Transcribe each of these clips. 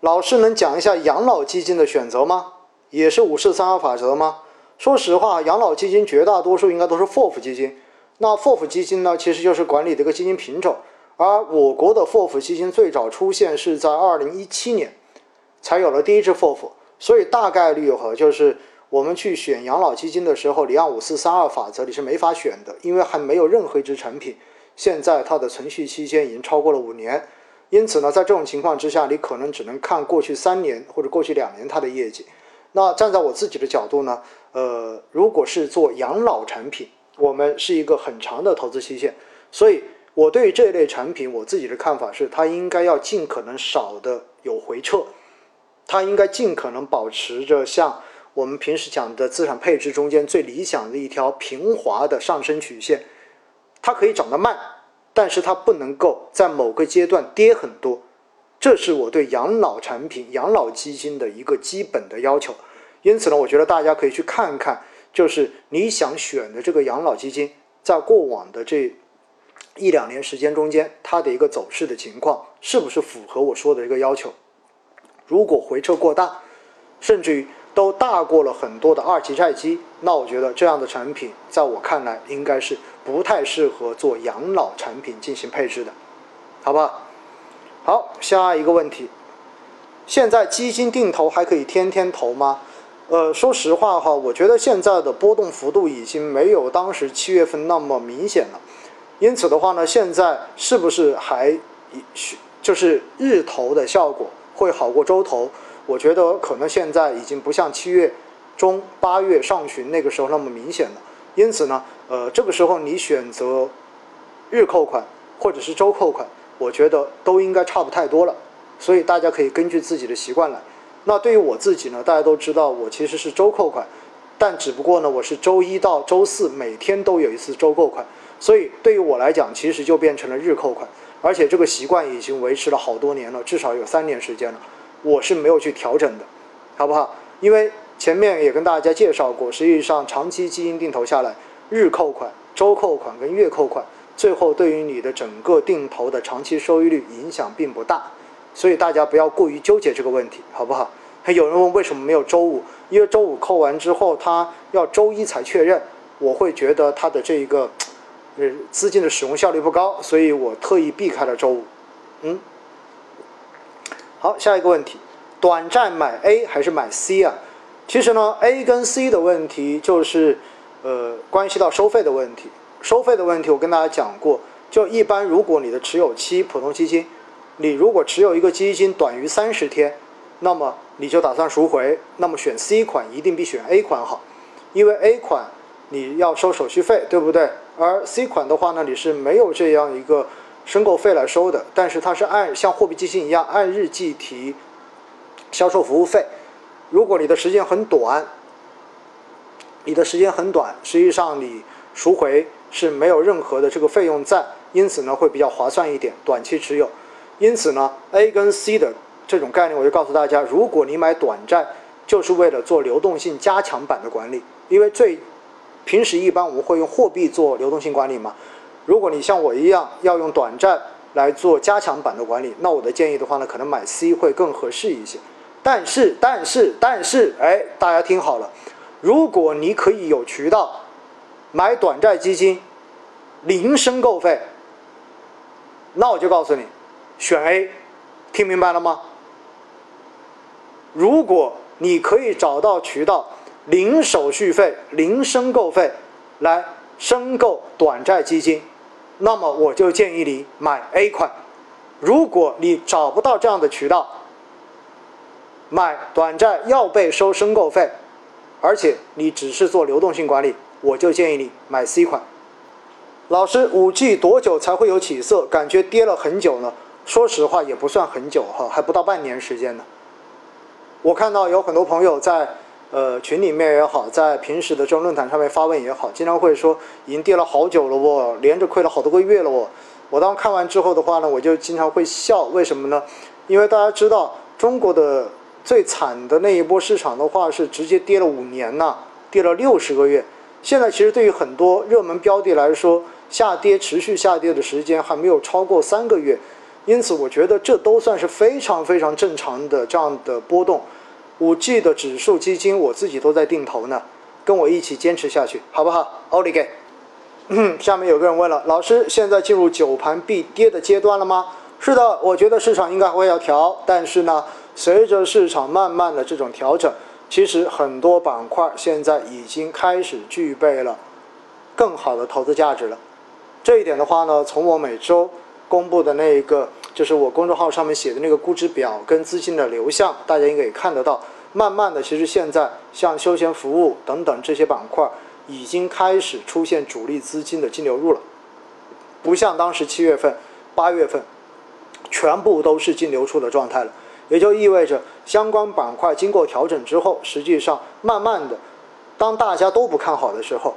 老师能讲一下养老基金的选择吗？也是五四三二法则吗？说实话，养老基金绝大多数应该都是 FOF 基金。那 FOF 基金呢，其实就是管理的一个基金品种。而我国的 FOF 基金最早出现是在二零一七年，才有了第一只 FOF。所以大概率和就是我们去选养老基金的时候，你按五四三二法则你是没法选的，因为还没有任何一只产品现在它的存续期间已经超过了五年。因此呢，在这种情况之下，你可能只能看过去三年或者过去两年它的业绩。那站在我自己的角度呢，呃，如果是做养老产品，我们是一个很长的投资期限，所以我对于这一类产品我自己的看法是，它应该要尽可能少的有回撤，它应该尽可能保持着像我们平时讲的资产配置中间最理想的一条平滑的上升曲线，它可以涨得慢，但是它不能够在某个阶段跌很多。这是我对养老产品、养老基金的一个基本的要求，因此呢，我觉得大家可以去看看，就是你想选的这个养老基金，在过往的这一两年时间中间，它的一个走势的情况是不是符合我说的这个要求？如果回撤过大，甚至于都大过了很多的二级债基，那我觉得这样的产品，在我看来应该是不太适合做养老产品进行配置的，好不好？好，下一个问题，现在基金定投还可以天天投吗？呃，说实话哈，我觉得现在的波动幅度已经没有当时七月份那么明显了。因此的话呢，现在是不是还就是日投的效果会好过周投？我觉得可能现在已经不像七月中、八月上旬那个时候那么明显了。因此呢，呃，这个时候你选择日扣款或者是周扣款。我觉得都应该差不太多了，所以大家可以根据自己的习惯来。那对于我自己呢，大家都知道我其实是周扣款，但只不过呢，我是周一到周四每天都有一次周扣款，所以对于我来讲，其实就变成了日扣款，而且这个习惯已经维持了好多年了，至少有三年时间了，我是没有去调整的，好不好？因为前面也跟大家介绍过，实际上长期基金定投下来，日扣款、周扣款跟月扣款。最后，对于你的整个定投的长期收益率影响并不大，所以大家不要过于纠结这个问题，好不好？还有人问为什么没有周五？因为周五扣完之后，他要周一才确认，我会觉得他的这一个呃资金的使用效率不高，所以我特意避开了周五。嗯，好，下一个问题，短债买 A 还是买 C 啊？其实呢，A 跟 C 的问题就是呃关系到收费的问题。收费的问题，我跟大家讲过，就一般如果你的持有期普通基金，你如果持有一个基金短于三十天，那么你就打算赎回，那么选 C 款一定比选 A 款好，因为 A 款你要收手续费，对不对？而 C 款的话呢，你是没有这样一个申购费来收的，但是它是按像货币基金一样按日计提销售服务费。如果你的时间很短，你的时间很短，实际上你赎回。是没有任何的这个费用在，因此呢会比较划算一点，短期持有。因此呢，A 跟 C 的这种概念，我就告诉大家，如果你买短债，就是为了做流动性加强版的管理，因为最平时一般我们会用货币做流动性管理嘛。如果你像我一样要用短债来做加强版的管理，那我的建议的话呢，可能买 C 会更合适一些。但是，但是，但是，哎，大家听好了，如果你可以有渠道。买短债基金，零申购费，那我就告诉你，选 A，听明白了吗？如果你可以找到渠道，零手续费、零申购费来申购短债基金，那么我就建议你买 A 款。如果你找不到这样的渠道，买短债要被收申购费，而且你只是做流动性管理。我就建议你买 C 款。老师，五 G 多久才会有起色？感觉跌了很久呢。说实话，也不算很久哈，还不到半年时间呢。我看到有很多朋友在呃群里面也好，在平时的这种论坛上面发问也好，经常会说已经跌了好久了我，连着亏了好多个月了哦。我当看完之后的话呢，我就经常会笑，为什么呢？因为大家知道中国的最惨的那一波市场的话是直接跌了五年呐，跌了六十个月。现在其实对于很多热门标的来说，下跌持续下跌的时间还没有超过三个月，因此我觉得这都算是非常非常正常的这样的波动。五 G 的指数基金我自己都在定投呢，跟我一起坚持下去，好不好？奥利给。下面有个人问了，老师，现在进入九盘必跌的阶段了吗？是的，我觉得市场应该会要调，但是呢，随着市场慢慢的这种调整，其实很多板块现在已经开始具备了更好的投资价值了。这一点的话呢，从我每周公布的那一个，就是我公众号上面写的那个估值表跟资金的流向，大家应该也看得到。慢慢的，其实现在像休闲服务等等这些板块。已经开始出现主力资金的净流入了，不像当时七月份、八月份，全部都是净流出的状态了。也就意味着相关板块经过调整之后，实际上慢慢的，当大家都不看好的时候，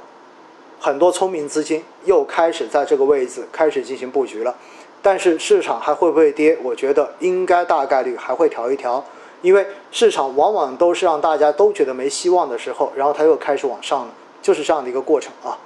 很多聪明资金又开始在这个位置开始进行布局了。但是市场还会不会跌？我觉得应该大概率还会调一调，因为市场往往都是让大家都觉得没希望的时候，然后它又开始往上了。就是这样的一个过程啊。